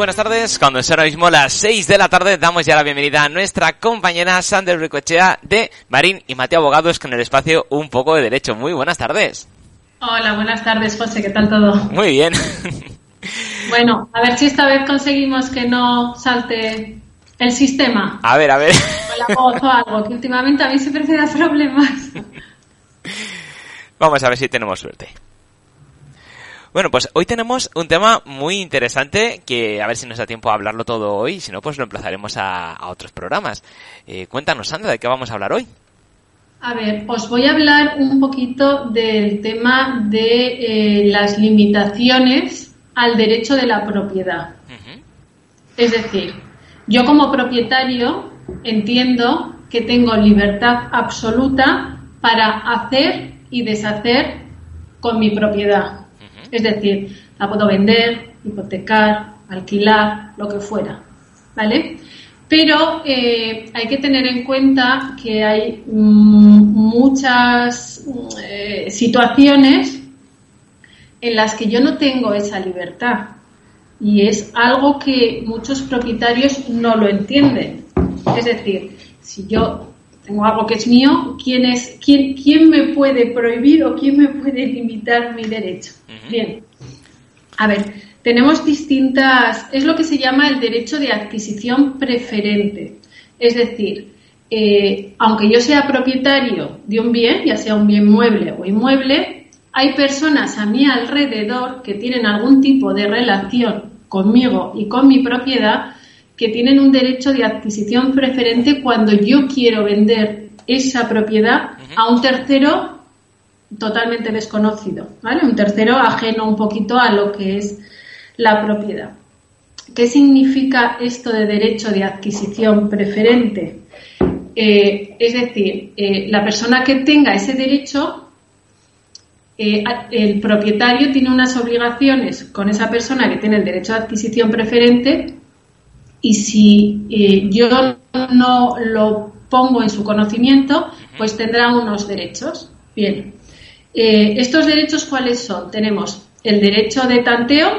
Buenas tardes, cuando es ahora mismo las 6 de la tarde, damos ya la bienvenida a nuestra compañera Sander Ricochea de Marín y Mateo Abogados con el espacio Un poco de Derecho. Muy buenas tardes. Hola, buenas tardes, José, ¿qué tal todo? Muy bien. Bueno, a ver si esta vez conseguimos que no salte el sistema A ver, a ver. o la voz o algo, que últimamente a mí siempre me da problemas. Vamos a ver si tenemos suerte. Bueno, pues hoy tenemos un tema muy interesante que a ver si nos da tiempo a hablarlo todo hoy, si no, pues lo emplazaremos a, a otros programas. Eh, cuéntanos, Sandra, ¿de qué vamos a hablar hoy? A ver, os voy a hablar un poquito del tema de eh, las limitaciones al derecho de la propiedad. Es decir, yo como propietario entiendo que tengo libertad absoluta para hacer y deshacer con mi propiedad. Es decir, la puedo vender, hipotecar, alquilar, lo que fuera. ¿Vale? Pero eh, hay que tener en cuenta que hay mm, muchas eh, situaciones en las que yo no tengo esa libertad. Y es algo que muchos propietarios no lo entienden. Es decir, si yo tengo algo que es mío, ¿quién, es, quién, quién me puede prohibir o quién me puede limitar mi derecho? Bien. A ver, tenemos distintas, es lo que se llama el derecho de adquisición preferente. Es decir, eh, aunque yo sea propietario de un bien, ya sea un bien mueble o inmueble, hay personas a mi alrededor que tienen algún tipo de relación conmigo y con mi propiedad que tienen un derecho de adquisición preferente cuando yo quiero vender esa propiedad a un tercero totalmente desconocido, ¿vale? Un tercero ajeno un poquito a lo que es la propiedad. ¿Qué significa esto de derecho de adquisición preferente? Eh, es decir, eh, la persona que tenga ese derecho, eh, el propietario tiene unas obligaciones con esa persona que tiene el derecho de adquisición preferente y si eh, yo no lo pongo en su conocimiento, pues tendrá unos derechos. Bien, Eh, ¿estos derechos cuáles son? Tenemos el derecho de tanteo,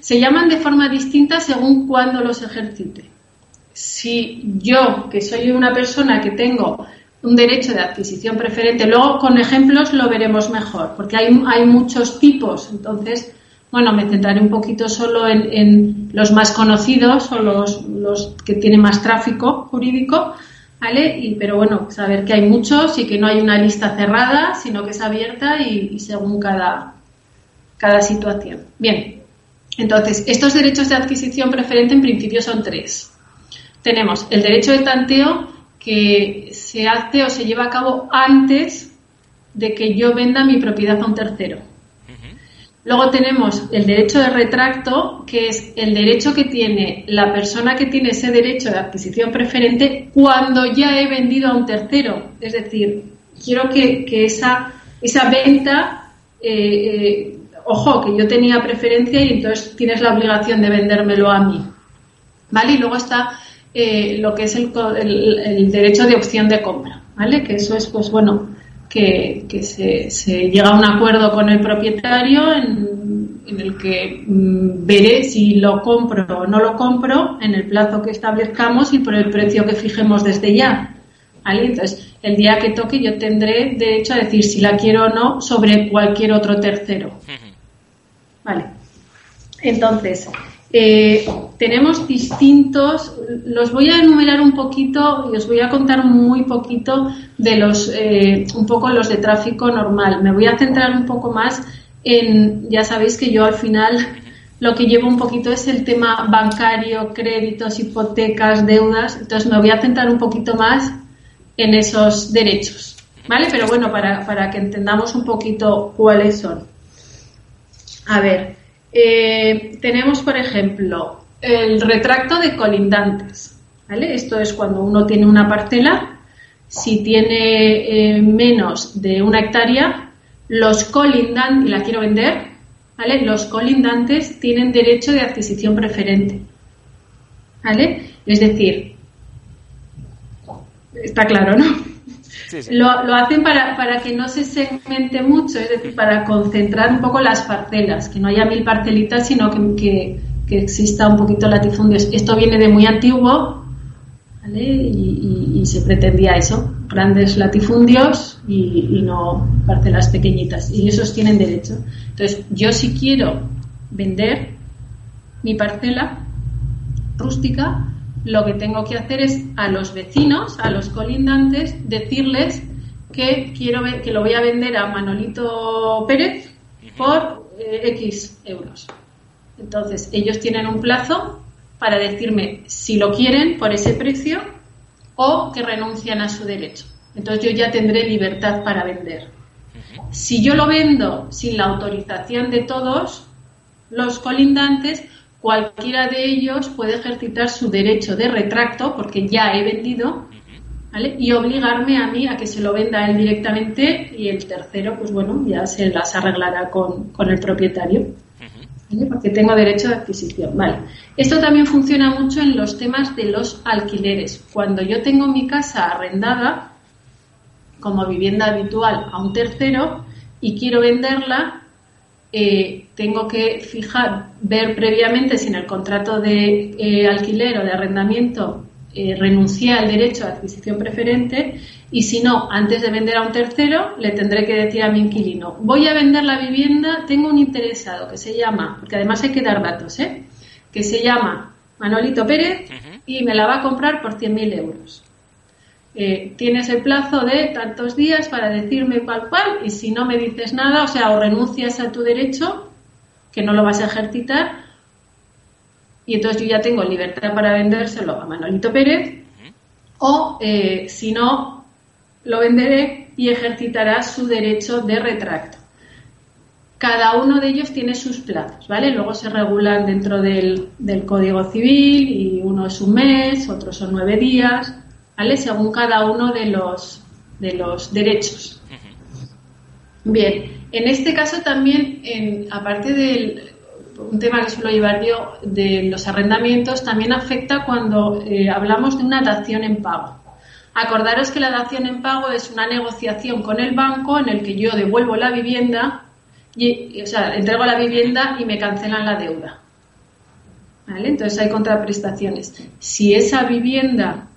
se llaman de forma distinta según cuándo los ejercite. Si yo, que soy una persona que tengo un derecho de adquisición preferente, luego con ejemplos lo veremos mejor, porque hay, hay muchos tipos, entonces, bueno, me centraré un poquito solo en, los más conocidos o los, los que tienen más tráfico jurídico, ¿vale? Y, pero bueno, saber que hay muchos y que no hay una lista cerrada, sino que es abierta y, y según cada, cada situación. Bien, entonces, estos derechos de adquisición preferente en principio son tres. Tenemos el derecho de tanteo que se hace o se lleva a cabo antes de que yo venda mi propiedad a un tercero. Luego tenemos el derecho de retracto, que es el derecho que tiene la persona que tiene ese derecho de adquisición preferente cuando ya he vendido a un tercero. Es decir, quiero que, esa, venta, eh, eh, ojo, que yo tenía preferencia y entonces tienes la obligación de vendérmelo a mí. ¿Vale? Y luego está eh, lo que es el- el derecho de opción de compra, ¿vale? Que eso es, pues bueno, que, que se, se llega a un acuerdo con el propietario en, en el que mm, veré si lo compro o no lo compro en el plazo que establezcamos y por el precio que fijemos desde ya. ¿Vale? Entonces, el día que toque yo tendré derecho a decir si la quiero o no sobre cualquier otro tercero. Vale. Entonces, eh, tenemos distintos, los voy a enumerar un poquito y os voy a contar muy poquito de los, eh, un poco los de tráfico normal. Me voy a centrar un poco más en, ya sabéis que yo al final lo que llevo un poquito es el tema bancario, créditos, hipotecas, deudas, entonces me voy a centrar un poquito más en esos derechos, ¿vale? Pero bueno, para, para que entendamos un poquito cuáles son. A ver, eh, tenemos, por ejemplo, el retracto de colindantes. ¿vale? Esto es cuando uno tiene una parcela, si tiene eh, menos de una hectárea, los colindantes, y la quiero vender, ¿vale? los colindantes tienen derecho de adquisición preferente. ¿vale? Es decir, está claro, ¿no? Lo, hacen para, para que no se segmente mucho, es decir, para concentrar un poco las parcelas, que no haya mil parcelitas, sino que, que, exista un poquito latifundios. Esto viene de muy antiguo ¿vale? y, se pretendía eso, grandes latifundios y, y no parcelas pequeñitas. Y esos tienen derecho. Entonces, yo si quiero vender mi parcela rústica, lo que tengo que hacer es a los vecinos, a los colindantes, decirles que quiero que lo voy a vender a Manolito Pérez por eh, X euros. Entonces, ellos tienen un plazo para decirme si lo quieren por ese precio o que renuncian a su derecho. Entonces, yo ya tendré libertad para vender. Si yo lo vendo sin la autorización de todos los colindantes, cualquiera de ellos puede ejercitar su derecho de retracto, porque ya he vendido, ¿vale? y obligarme a mí a que se lo venda él directamente y el tercero, pues bueno, ya se las arreglará con, el propietario. Porque tengo derecho de adquisición. Vale. Esto también funciona mucho en los temas de los alquileres. Cuando yo tengo mi casa arrendada como vivienda habitual a un tercero y quiero venderla, eh, tengo que fijar, ver previamente si en el contrato de eh, alquiler o de arrendamiento eh, renuncié al derecho a adquisición preferente y si no, antes de vender a un tercero, le tendré que decir a mi inquilino, voy a vender la vivienda, tengo un interesado que se llama, porque además hay que dar datos, ¿eh? que se llama Manolito Pérez y me la va a comprar por 100.000 euros. Eh, tienes el plazo de tantos días para decirme cuál cual y si no me dices nada, o sea, o renuncias a tu derecho, que no lo vas a ejercitar, y entonces yo ya tengo libertad para vendérselo a Manolito Pérez, o eh, si no, lo venderé y ejercitará su derecho de retracto. Cada uno de ellos tiene sus plazos, ¿vale? Luego se regulan dentro del, del Código Civil y uno es un mes, otros son nueve días, ¿vale? Según cada uno de los, de los derechos. Bien, en este caso también, en, aparte del un tema que suelo llevar yo de los arrendamientos, también afecta cuando eh, hablamos de una dación en pago. Acordaros que la dación en pago es una negociación con el banco en el que yo devuelvo la vivienda, y, o sea, entrego la vivienda y me cancelan la deuda. ¿Vale? Entonces hay contraprestaciones. Si esa vivienda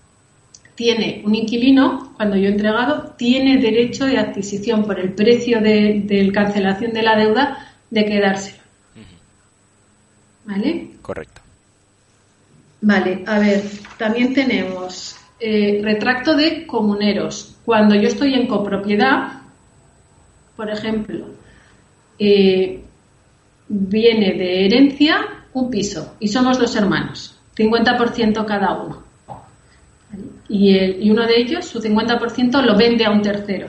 tiene un inquilino, cuando yo he entregado, tiene derecho de adquisición por el precio de, cancelación de la deuda de quedárselo. ¿Vale? Correcto. Vale, a ver, también tenemos eh, retracto de comuneros. Cuando yo estoy en copropiedad, por ejemplo, eh, viene de herencia un piso y somos dos hermanos, 50% cada uno y, uno de ellos, su 50%, lo vende a un tercero.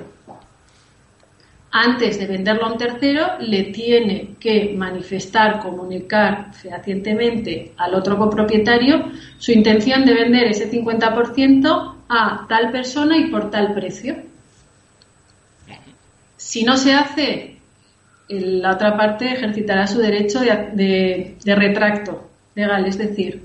Antes de venderlo a un tercero, le tiene que manifestar, comunicar fehacientemente al otro copropietario su intención de vender ese 50% a tal persona y por tal precio. Si no se hace, la otra parte ejercitará su derecho de retracto legal, es decir,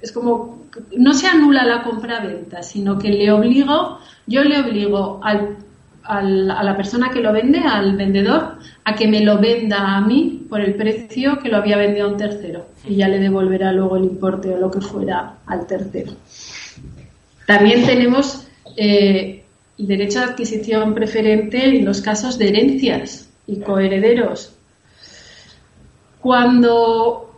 es como no se anula la compra-venta, sino que le obligo, yo le obligo a la persona que lo vende, al vendedor, a que me lo venda a mí por el precio que lo había vendido a un tercero y ya le devolverá luego el importe o lo que fuera al tercero. También tenemos eh, el derecho de adquisición preferente en los casos de herencias y coherederos. Cuando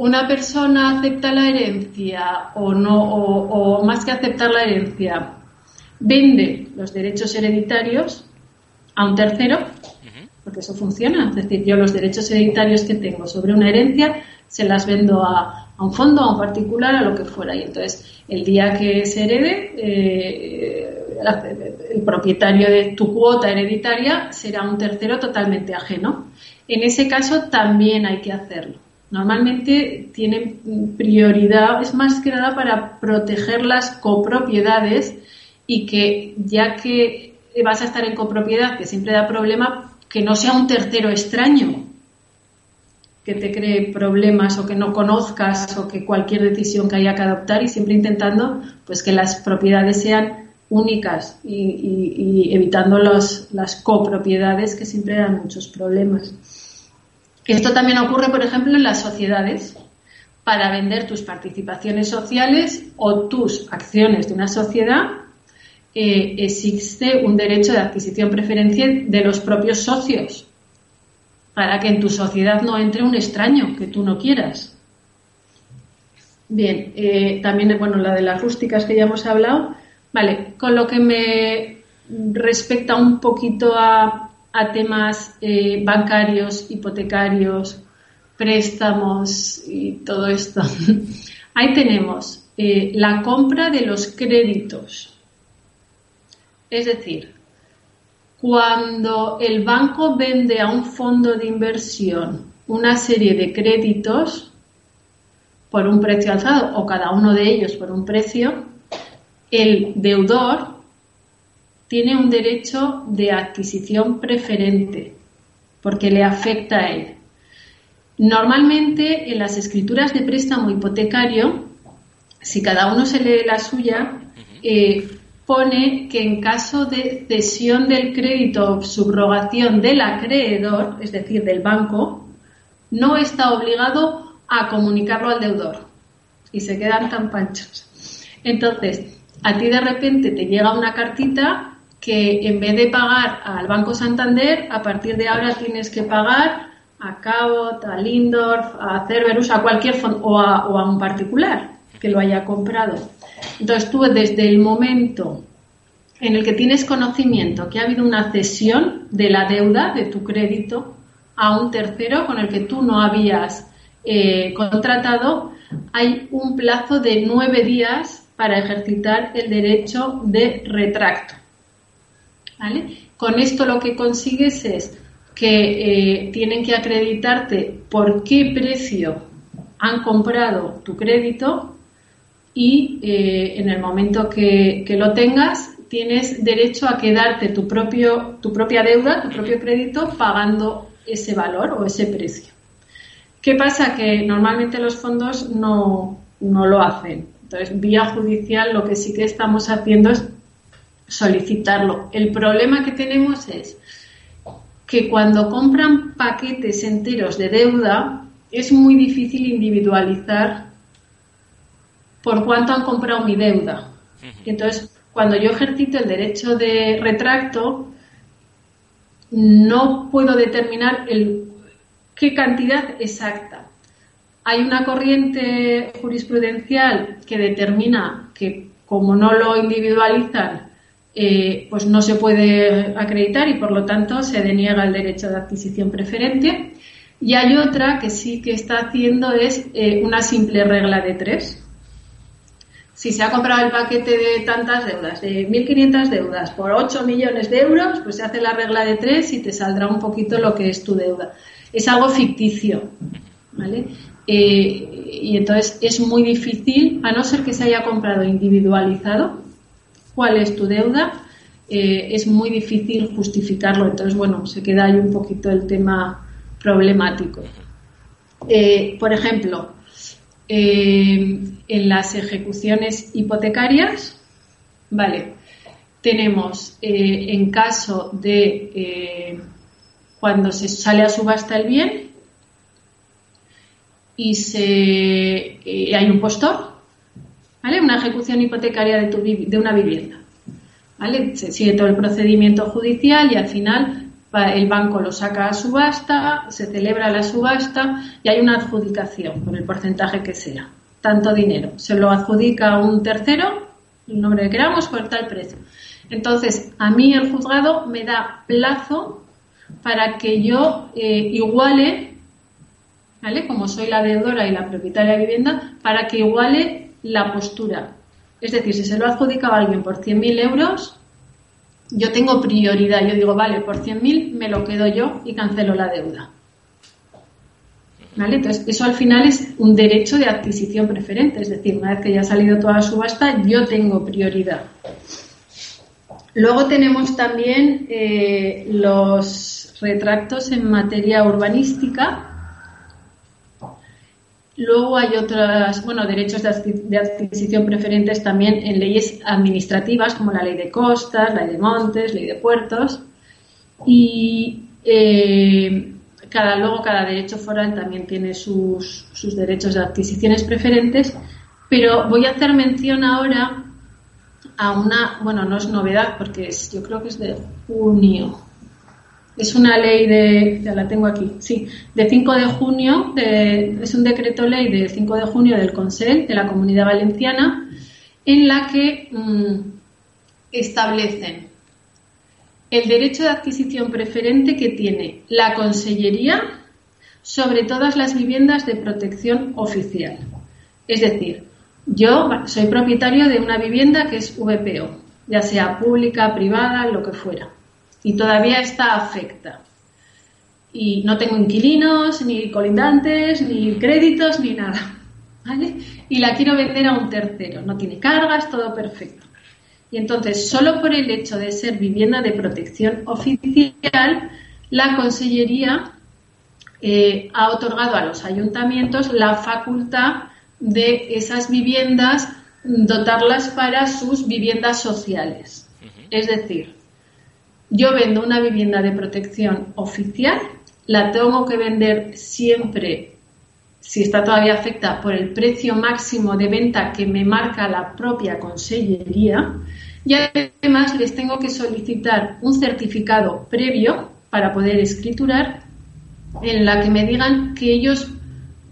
una persona acepta la herencia o no, o, más que aceptar la herencia, vende los derechos hereditarios a un tercero, porque eso funciona. Es decir, yo los derechos hereditarios que tengo sobre una herencia se las vendo a, un fondo, a un particular, a lo que fuera. Y entonces, el día que se herede, eh, el propietario de tu cuota hereditaria será un tercero totalmente ajeno. En ese caso, también hay que hacerlo normalmente tienen prioridad, es más que nada para proteger las copropiedades y que ya que vas a estar en copropiedad, que siempre da problema, que no sea un tercero extraño que te cree problemas o que no conozcas o que cualquier decisión que haya que adoptar y siempre intentando pues que las propiedades sean únicas y, evitando las copropiedades que siempre dan muchos problemas. Esto también ocurre, por ejemplo, en las sociedades. Para vender tus participaciones sociales o tus acciones de una sociedad, eh, existe un derecho de adquisición preferencial de los propios socios para que en tu sociedad no entre un extraño que tú no quieras. Bien, eh, también, bueno, la de las rústicas que ya hemos hablado. Vale, con lo que me respecta un poquito a a temas eh, bancarios, hipotecarios, préstamos y todo esto. Ahí tenemos eh, la compra de los créditos. Es decir, cuando el banco vende a un fondo de inversión una serie de créditos por un precio alzado o cada uno de ellos por un precio, el deudor tiene un derecho de adquisición preferente porque le afecta a él. Normalmente en las escrituras de préstamo hipotecario, si cada uno se lee la suya, eh, pone que en caso de cesión del crédito o subrogación del acreedor, es decir, del banco, no está obligado a comunicarlo al deudor y se quedan tan panchos. Entonces, a ti de repente te llega una cartita que en vez de pagar al Banco Santander, a partir de ahora tienes que pagar a Cabot, a Lindorf, a Cerberus, a cualquier fondo o a, un particular que lo haya comprado. Entonces tú desde el momento en el que tienes conocimiento que ha habido una cesión de la deuda de tu crédito a un tercero con el que tú no habías eh, contratado, hay un plazo de nueve días para ejercitar el derecho de retracto. Con esto lo que consigues es que eh, tienen que acreditarte por qué precio han comprado tu crédito y eh, en el momento que, lo tengas tienes derecho a quedarte tu, propio, tu propia deuda, tu propio crédito, pagando ese valor o ese precio. ¿Qué pasa? Que normalmente los fondos no, no lo hacen. Entonces, vía judicial lo que sí que estamos haciendo es solicitarlo. El problema que tenemos es que cuando compran paquetes enteros de deuda es muy difícil individualizar por cuánto han comprado mi deuda. Entonces, cuando yo ejercito el derecho de retracto, no puedo determinar el, qué cantidad exacta. Hay una corriente jurisprudencial que determina que como no lo individualizan, eh, pues no se puede acreditar y por lo tanto se deniega el derecho de adquisición preferente. Y hay otra que sí que está haciendo es eh, una simple regla de tres. Si se ha comprado el paquete de tantas deudas, de 1.500 deudas por 8 millones de euros, pues se hace la regla de tres y te saldrá un poquito lo que es tu deuda. Es algo ficticio, ¿vale? Eh, y entonces es muy difícil, a no ser que se haya comprado individualizado, cuál es tu deuda, eh, es muy difícil justificarlo. Entonces, bueno, se queda ahí un poquito el tema problemático. Eh, por ejemplo, eh, en las ejecuciones hipotecarias, vale, tenemos en caso de cuando se sale a subasta el bien y se, hay un postor, ¿vale? Una ejecución hipotecaria de, tu, de una vivienda. ¿Vale? Se sigue todo el procedimiento judicial y al final el banco lo saca a subasta, se celebra la subasta y hay una adjudicación por el porcentaje que sea. Tanto dinero. Se lo adjudica a un tercero, el nombre que queramos, por tal precio. Entonces, a mí el juzgado me da plazo para que yo eh, iguale, ¿vale? Como soy la deudora y la propietaria de vivienda, para que iguale la postura. Es decir, si se lo ha adjudicado a alguien por 100.000 euros, yo tengo prioridad. Yo digo, vale, por 100.000 me lo quedo yo y cancelo la deuda. ¿Vale? Entonces, eso al final es un derecho de adquisición preferente. Es decir, una vez que ya ha salido toda la subasta, yo tengo prioridad. Luego tenemos también eh, los retractos en materia urbanística. Luego hay otras, bueno, derechos de adquisición preferentes también en leyes administrativas como la ley de costas, la ley de montes, ley de puertos. Y eh, cada, luego cada derecho foral también tiene sus, sus derechos de adquisiciones preferentes. Pero voy a hacer mención ahora a una, bueno, no es novedad porque es, yo creo que es de junio. Es una ley de, ya la tengo aquí, sí, de 5 de junio, es un decreto ley de 5 de junio del Consell de la Comunidad Valenciana en la que mm, establecen el derecho de adquisición preferente que tiene la Consellería sobre todas las viviendas de protección oficial. Es decir, yo soy propietario de una vivienda que es VPO, ya sea pública, privada, lo que fuera, y todavía está afecta. Y no tengo inquilinos, ni colindantes, ni créditos, ni nada. ¿Vale? Y la quiero vender a un tercero. No tiene cargas, todo perfecto. Y entonces, solo por el hecho de ser vivienda de protección oficial, la Consellería eh, ha otorgado a los ayuntamientos la facultad de esas viviendas, dotarlas para sus viviendas sociales. Es decir, yo vendo una vivienda de protección oficial, la tengo que vender siempre, si está todavía afecta, por el precio máximo de venta que me marca la propia consellería y además les tengo que solicitar un certificado previo para poder escriturar en la que me digan que ellos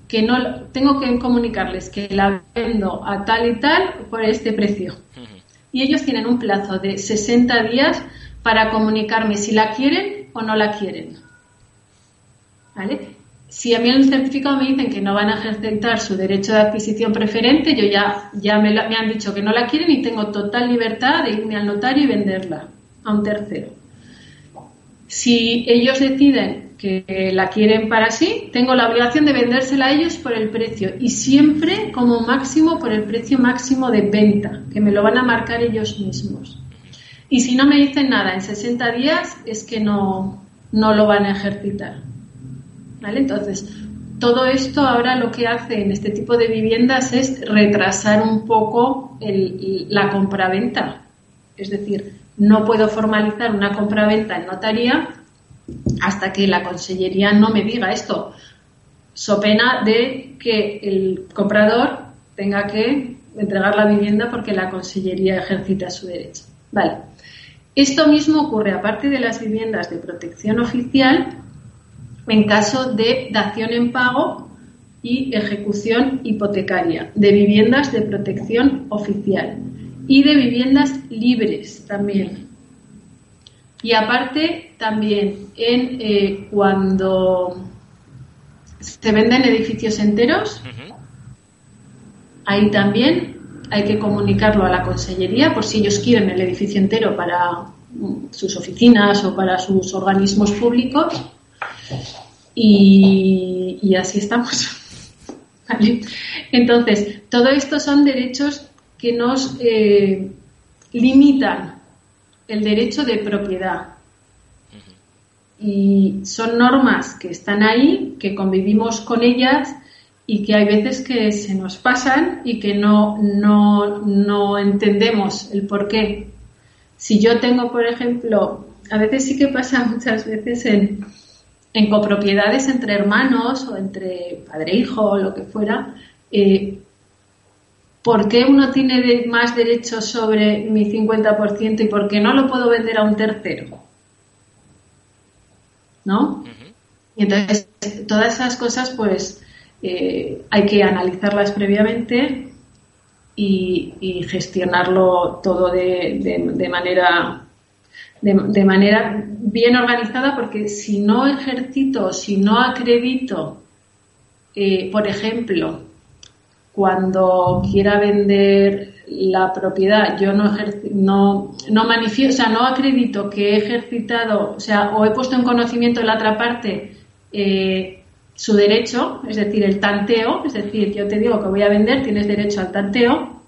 que no tengo que comunicarles que la vendo a tal y tal por este precio. Y ellos tienen un plazo de 60 días para comunicarme si la quieren o no la quieren. ¿Vale? Si a mí en el certificado me dicen que no van a ejercitar su derecho de adquisición preferente, yo ya, ya me, me han dicho que no la quieren y tengo total libertad de irme al notario y venderla a un tercero. Si ellos deciden que la quieren para sí, tengo la obligación de vendérsela a ellos por el precio y siempre como máximo por el precio máximo de venta, que me lo van a marcar ellos mismos. Y si no me dicen nada en 60 días, es que no, no lo van a ejercitar. ¿Vale? Entonces, todo esto ahora lo que hace en este tipo de viviendas es retrasar un poco la compraventa. Es decir, no puedo formalizar una compraventa en notaría hasta que la consellería no me diga esto, so pena de que el comprador tenga que entregar la vivienda porque la consellería ejercita su derecho. Vale. Esto mismo ocurre, aparte de las viviendas de protección oficial, en caso de dación en pago y ejecución hipotecaria, de viviendas de protección oficial y de viviendas libres también, y aparte, también en eh, cuando se venden edificios enteros, ahí también hay que comunicarlo a la consellería por si ellos quieren el edificio entero para mm, sus oficinas o para sus organismos públicos. Y, así estamos. Entonces, todo esto son derechos que nos eh, limitan el derecho de propiedad. Y son normas que están ahí, que convivimos con ellas y que hay veces que se nos pasan y que no, no, no entendemos el por qué. Si yo tengo, por ejemplo, a veces sí que pasa muchas veces en, en copropiedades entre hermanos o entre padre e hijo o lo que fuera, eh, ¿por qué uno tiene más derechos sobre mi 50% y por qué no lo puedo vender a un tercero? ¿No? Y entonces, todas esas cosas, pues, eh, hay que analizarlas previamente y, gestionarlo todo de, manera de, manera bien organizada porque si no ejercito, si no acredito, eh, por ejemplo, cuando quiera vender la propiedad, yo no, no, no manifiesto, o sea, no acredito que he ejercitado, o sea, o he puesto en conocimiento de la otra parte eh, su derecho, es decir, el tanteo, es decir, yo te digo que voy a vender, tienes derecho al tanteo,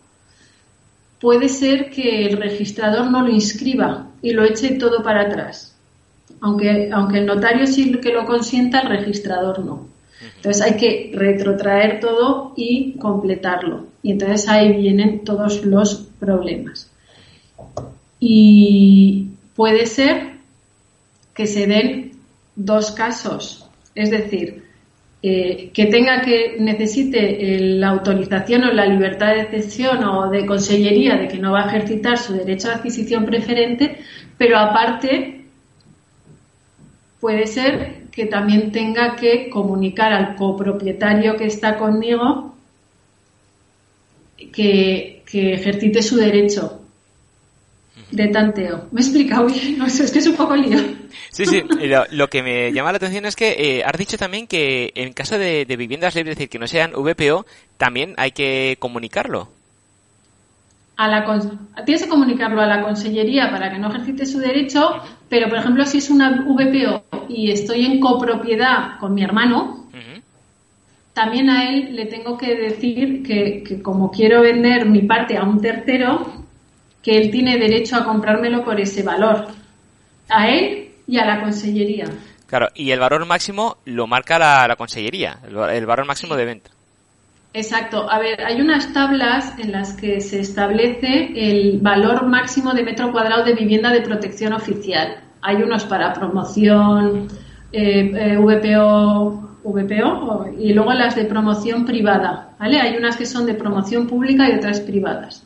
puede ser que el registrador no lo inscriba y lo eche todo para atrás. Aunque, aunque el notario sí que lo consienta, el registrador no. Entonces hay que retrotraer todo y completarlo. Y entonces ahí vienen todos los problemas. Y puede ser que se den dos casos. Es decir, eh, que tenga que necesite la autorización o la libertad de cesión o de consellería de que no va a ejercitar su derecho a adquisición preferente, pero aparte puede ser que también tenga que comunicar al copropietario que está conmigo que, que ejercite su derecho de tanteo. ¿Me he explicado bien? No sé, es que es un poco lío. Sí, sí. Lo, que me llama la atención es que eh, has dicho también que en caso de, viviendas libres, es decir, que no sean VPO, también hay que comunicarlo. A la tienes que comunicarlo a la consellería para que no ejercite su derecho, pero por ejemplo, si es una VPO y estoy en copropiedad con mi hermano, también a él le tengo que decir que, que como quiero vender mi parte a un tercero, que él tiene derecho a comprármelo por ese valor. A él y a la consellería. Claro, y el valor máximo lo marca la, consellería, el, valor máximo de venta. Exacto. A ver, hay unas tablas en las que se establece el valor máximo de metro cuadrado de vivienda de protección oficial. Hay unos para promoción, eh, eh, VPO, VPO y luego las de promoción privada. ¿vale? Hay unas que son de promoción pública y otras privadas.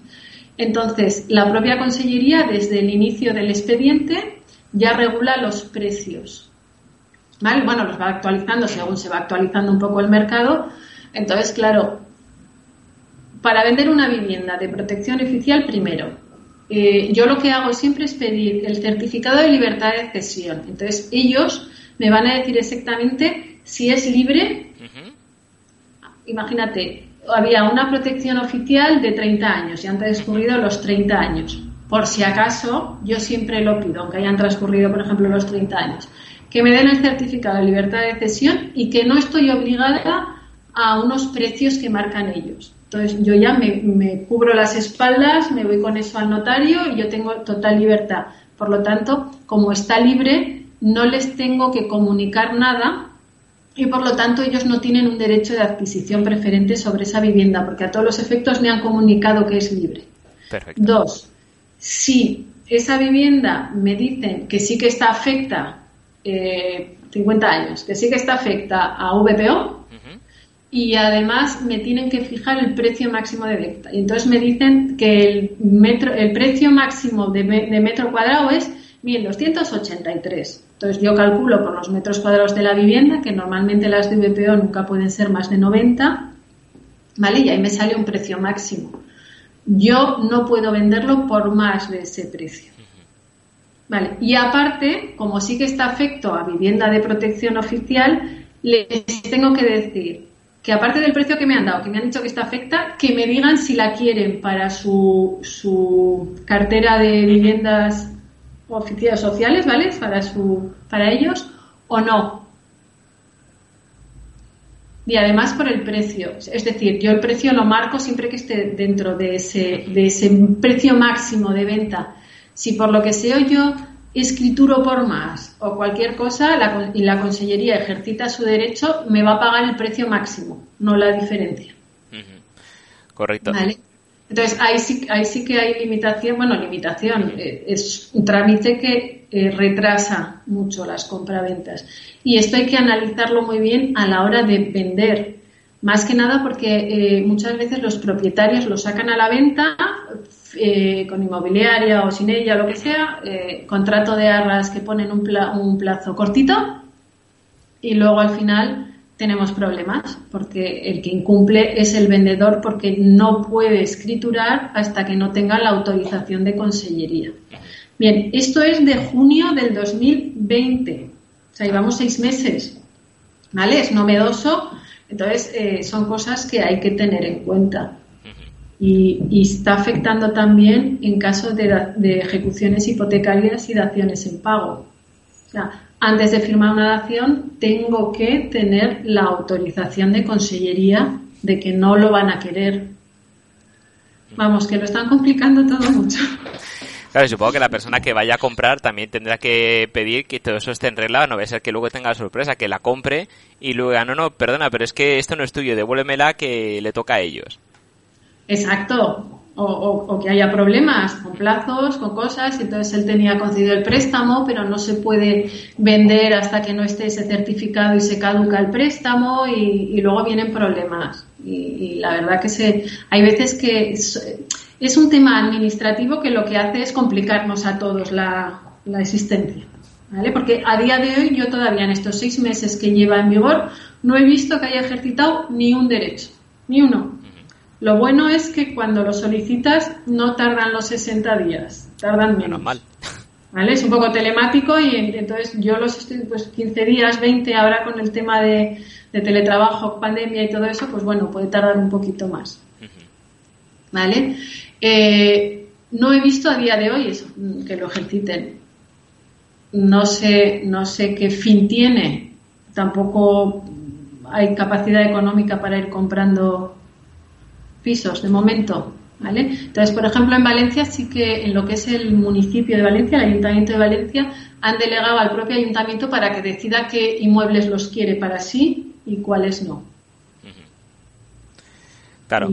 Entonces, la propia Consellería, desde el inicio del expediente, ya regula los precios. ¿Vale? Bueno, los va actualizando según se va actualizando un poco el mercado. Entonces, claro, para vender una vivienda de protección oficial, primero, eh, yo lo que hago siempre es pedir el certificado de libertad de cesión. Entonces, ellos me van a decir exactamente si es libre. Imagínate, había una protección oficial de 30 años y han transcurrido los 30 años. Por si acaso, yo siempre lo pido, aunque hayan transcurrido, por ejemplo, los 30 años, que me den el certificado de libertad de cesión y que no estoy obligada a unos precios que marcan ellos. Entonces, yo ya me, me cubro las espaldas, me voy con eso al notario y yo tengo total libertad. Por lo tanto, como está libre, no les tengo que comunicar nada y por lo tanto ellos no tienen un derecho de adquisición preferente sobre esa vivienda, porque a todos los efectos me han comunicado que es libre. Dos, si esa vivienda me dicen que sí que está afecta, eh, 50 años, que sí que está afecta a VPO, y además me tienen que fijar el precio máximo de venta. Y entonces me dicen que el, metro, el precio máximo de, de metro cuadrado es 1.283. Entonces yo calculo por los metros cuadrados de la vivienda, que normalmente las de VPO nunca pueden ser más de 90, ¿vale? Y ahí me sale un precio máximo. Yo no puedo venderlo por más de ese precio. Vale. Y aparte, como sí que está afecto a vivienda de protección oficial, les tengo que decir que aparte del precio que me han dado, que me han dicho que está afecta, que me digan si la quieren para su, su cartera de viviendas oficinas sociales, ¿vale? Para, su, para ellos o no. Y además por el precio. Es decir, yo el precio lo marco siempre que esté dentro de ese, de ese precio máximo de venta. Si por lo que sea yo escrituro por más o cualquier cosa la, y la consellería ejercita su derecho, me va a pagar el precio máximo, no la diferencia. Correcto. Entonces, ahí sí, ahí sí que hay limitación, bueno, limitación, eh, es un trámite que eh, retrasa mucho las compraventas. Y esto hay que analizarlo muy bien a la hora de vender. Más que nada porque eh, muchas veces los propietarios lo sacan a la venta con inmobiliaria o sin ella, lo que sea, contrato de arras que ponen un, un plazo cortito y luego al final tenemos problemas porque el que incumple es el vendedor porque no puede escriturar hasta que no tenga la autorización de consellería. Bien, esto es de junio del 2020, o sea, llevamos seis meses, ¿vale? Es novedoso, entonces eh, son cosas que hay que tener en cuenta. Y, está afectando también en caso de, de ejecuciones hipotecarias y daciones en pago. O sea, antes de firmar una dación tengo que tener la autorización de consellería de que no lo van a querer. Vamos, que lo están complicando todo mucho. Claro, supongo que la persona que vaya a comprar también tendrá que pedir que todo eso esté en regla, no va a ser que luego tenga la sorpresa, que la compre y luego no, no, perdona, pero es que esto no es tuyo, devuélvemela que le toca a ellos. Exacto, o, que haya problemas con plazos, con cosas, y entonces él tenía concedido el préstamo, pero no se puede vender hasta que no esté ese certificado y se caduca el préstamo y, luego vienen problemas. Y, la verdad que se, hay veces que es, un tema administrativo que lo que hace es complicarnos a todos la, la existencia. ¿Vale? Porque a día de hoy yo todavía en estos seis meses que lleva en vigor no he visto que haya ejercitado ni un derecho, ni uno. Lo bueno es que cuando lo solicitas no tardan los 60 días, tardan menos. mal. ¿Vale? Es un poco telemático y entonces yo los estoy pues 15 días, 20 ahora con el tema de, teletrabajo, pandemia y todo eso, pues bueno, puede tardar un poquito más. ¿Vale? Eh, no he visto a día de hoy eso, que lo ejerciten. No sé, no sé qué fin tiene. Tampoco hay capacidad económica para ir comprando pisos de momento. ¿Vale? Entonces, por ejemplo, en Valencia sí que en lo que es el municipio de Valencia, el Ayuntamiento de Valencia, han delegado al propio ayuntamiento para que decida qué inmuebles los quiere para sí y cuáles no. Claro,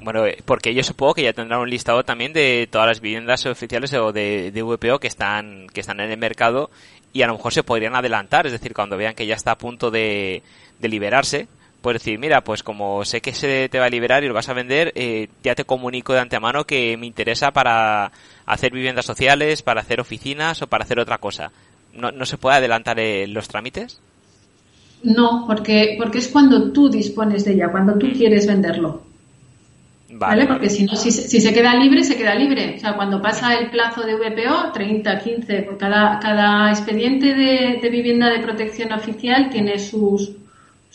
bueno, porque yo supongo que ya tendrán un listado también de todas las viviendas oficiales o de, de VPO que están, que están en el mercado y a lo mejor se podrían adelantar, es decir, cuando vean que ya está a punto de, de liberarse, pues decir, mira, pues como sé que se te va a liberar y lo vas a vender, eh, ya te comunico de antemano que me interesa para hacer viviendas sociales, para hacer oficinas o para hacer otra cosa. ¿No, no se puede adelantar eh, los trámites? No, porque, porque es cuando tú dispones de ella, cuando tú quieres venderlo. Vale, Porque si no, si, si, se queda libre, se queda libre. O sea, cuando pasa el plazo de VPO, 30, 15, por cada, cada expediente de, de vivienda de protección oficial tiene sus,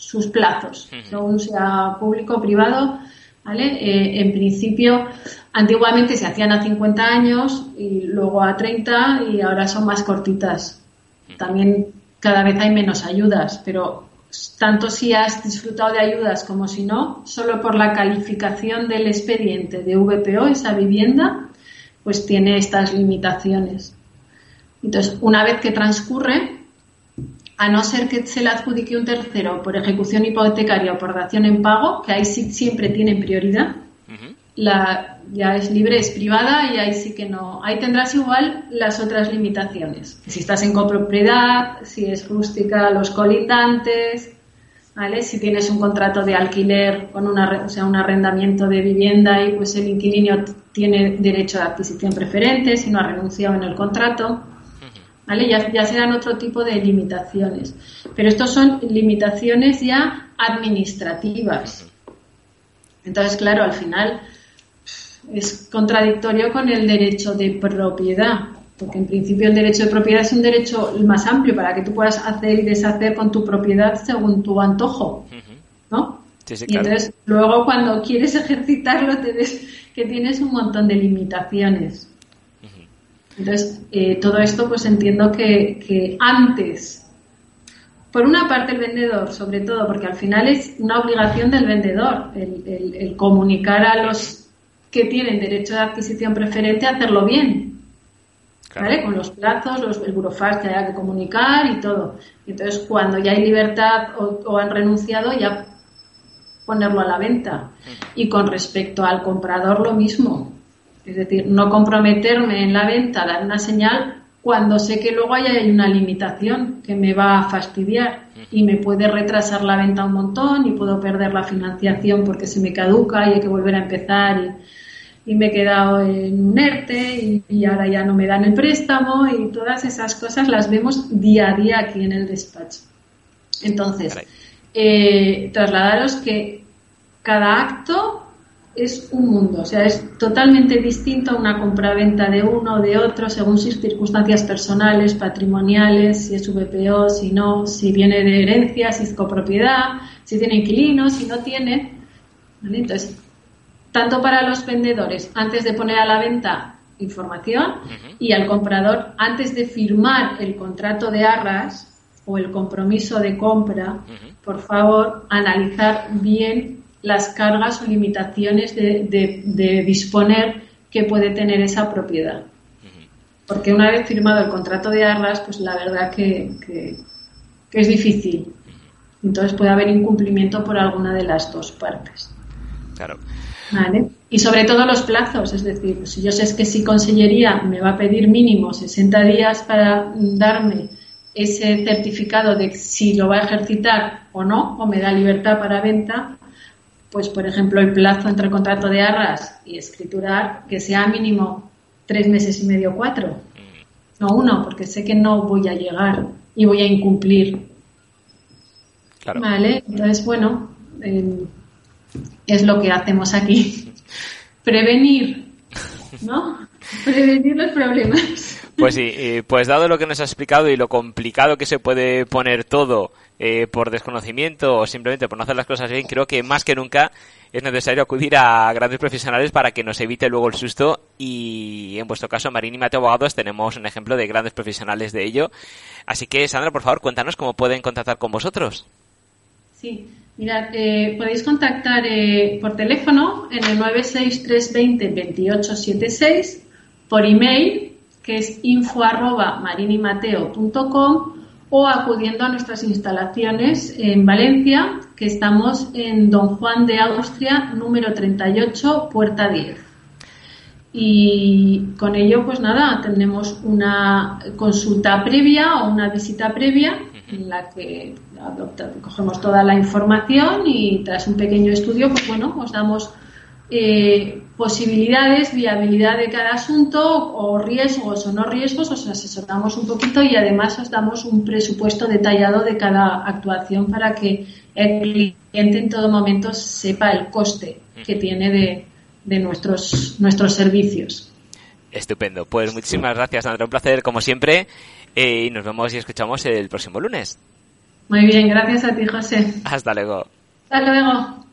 sus plazos, según sea público o privado. ¿vale? Eh, en principio, antiguamente se hacían a 50 años y luego a 30 y ahora son más cortitas. También cada vez hay menos ayudas, pero tanto si has disfrutado de ayudas como si no, solo por la calificación del expediente de VPO, esa vivienda, pues tiene estas limitaciones. Entonces, una vez que transcurre, a no ser que se le adjudique un tercero por ejecución hipotecaria o por dación en pago, que ahí sí siempre tienen prioridad, la ya es libre, es privada y ahí sí que no. Ahí tendrás igual las otras limitaciones. Si estás en copropiedad, si es rústica, los colindantes, ¿vale? Si tienes un contrato de alquiler con una, o sea, un arrendamiento de vivienda y pues el inquilino tiene derecho a adquisición preferente si no ha renunciado en el contrato. ¿Vale? Ya, ya serán otro tipo de limitaciones. Pero estos son limitaciones ya administrativas. Entonces, claro, al final es contradictorio con el derecho de propiedad, porque en principio el derecho de propiedad es un derecho más amplio para que tú puedas hacer y deshacer con tu propiedad según tu antojo, ¿no? y entonces luego cuando quieres ejercitarlo te ves que tienes un montón de limitaciones. Entonces, eh, todo esto pues entiendo que, antes, por una parte el vendedor, sobre todo, porque al final es una obligación del vendedor el, comunicar a los que tienen derecho de adquisición preferente hacerlo bien. ¿Vale? Con los plazos, los, el burofax que haya que comunicar y todo. Entonces, cuando ya hay libertad o, han renunciado, ya ponerlo a la venta. Y con respecto al comprador lo mismo. Es decir, no comprometerme en la venta, dar una señal cuando sé que luego hay una limitación que me va a fastidiar y me puede retrasar la venta un montón y puedo perder la financiación porque se me caduca y hay que volver a empezar y, me he quedado en un ERTE y, ahora ya no me dan el préstamo y todas esas cosas las vemos día a día aquí en el despacho. Entonces, eh, trasladaros que cada acto es un mundo, o sea, es totalmente distinto a una compraventa de uno o de otro según sus circunstancias personales, patrimoniales, si es VPO, si no, si viene de herencia, si es copropiedad, si tiene inquilinos, si no tiene. Entonces, tanto para los vendedores, antes de poner a la venta información, y al comprador, antes de firmar el contrato de arras o el compromiso de compra, por favor, analizar bien las cargas o limitaciones de, disponer que puede tener esa propiedad. Porque una vez firmado el contrato de arras, pues la verdad que, es difícil. Entonces puede haber incumplimiento por alguna de las dos partes. Claro. Y sobre todo los plazos, es decir, si yo sé que si Consellería me va a pedir mínimo 60 días para darme ese certificado de si lo va a ejercitar o no, o me da libertad para venta, pues por ejemplo el plazo entre contrato de arras y escriturar que sea mínimo tres meses y medio, cuatro, no uno, porque sé que no voy a llegar y voy a incumplir. Vale, entonces bueno, em, es lo que hacemos aquí. Prevenir, ¿no? Prevenir los problemas. Pues sí, pues dado lo que nos ha explicado y lo complicado que se puede poner todo eh, por desconocimiento o simplemente por no hacer las cosas bien, creo que más que nunca es necesario acudir a grandes profesionales para que nos evite luego el susto y en vuestro caso Marín y Mateo Abogados tenemos un ejemplo de grandes profesionales de ello. Así que Sandra, por favor, cuéntanos cómo pueden contactar con vosotros. Sí, mirad, eh, podéis contactar eh, por teléfono en el 963202876, por email que es info arroba marinimateo.com o acudiendo a nuestras instalaciones en Valencia, que estamos en Don Juan de Austria, número 38, puerta 10. Y con ello, pues nada, tenemos una consulta previa o una visita previa en la que cogemos toda la información y tras un pequeño estudio, pues bueno, os damos eh, posibilidades, viabilidad de cada asunto o riesgos o no riesgos, os asesoramos un poquito y además os damos un presupuesto detallado de cada actuación para que el cliente en todo momento sepa el coste que tiene de, de nuestros, nuestros servicios. Estupendo. Pues muchísimas gracias, Sandra. Un placer, como siempre. Eh, y nos vemos y escuchamos el próximo lunes. Muy bien, gracias a ti, José. Hasta luego. Hasta luego.